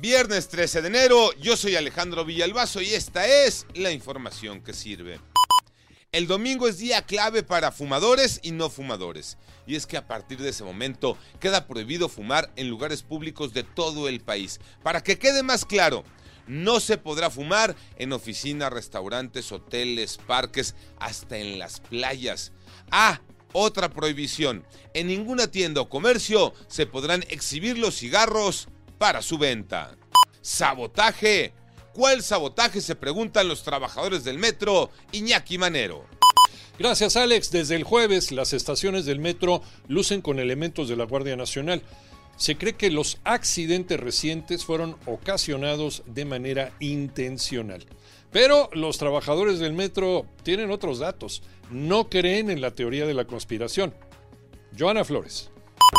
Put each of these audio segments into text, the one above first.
Viernes 13 de enero, yo soy Alejandro Villalbazo y esta es la información que sirve. El domingo es día clave para fumadores y no fumadores. Y es que a partir de ese momento queda prohibido fumar en lugares públicos de todo el país. Para que quede más claro, no se podrá fumar en oficinas, restaurantes, hoteles, parques, hasta en las playas. Ah, otra prohibición. En ninguna tienda o comercio se podrán exhibir los cigarros para su venta. Sabotaje. ¿Cuál sabotaje? Se preguntan los trabajadores del metro Iñaki Manero. Gracias Alex. Desde el jueves las estaciones del metro lucen con elementos de la Guardia Nacional. Se cree que los accidentes recientes fueron ocasionados de manera intencional. Pero los trabajadores del metro tienen otros datos. No creen en la teoría de la conspiración. Joana Flores.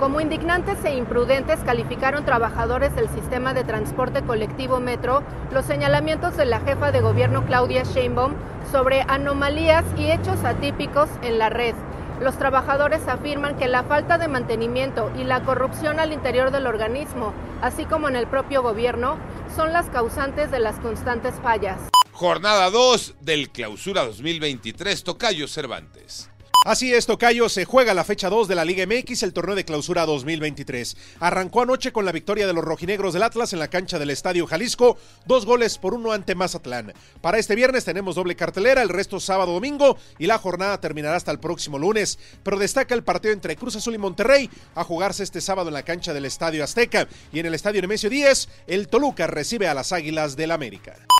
Como indignantes e imprudentes calificaron trabajadores del sistema de transporte colectivo Metro los señalamientos de la jefa de gobierno Claudia Sheinbaum sobre anomalías y hechos atípicos en la red. Los trabajadores afirman que la falta de mantenimiento y la corrupción al interior del organismo, así como en el propio gobierno, son las causantes de las constantes fallas. Jornada 2 del Clausura 2023 Tocayo Cervantes. Así es, Tocayo, se juega la fecha 2 de la Liga MX, el torneo de clausura 2023. Arrancó anoche con la victoria de los rojinegros del Atlas en la cancha del Estadio Jalisco, dos goles por uno ante Mazatlán. Para este viernes tenemos doble cartelera, el resto sábado domingo y la jornada terminará hasta el próximo lunes. Pero destaca el partido entre Cruz Azul y Monterrey a jugarse este sábado en la cancha del Estadio Azteca y en el Estadio Nemesio 10, el Toluca recibe a las Águilas del América.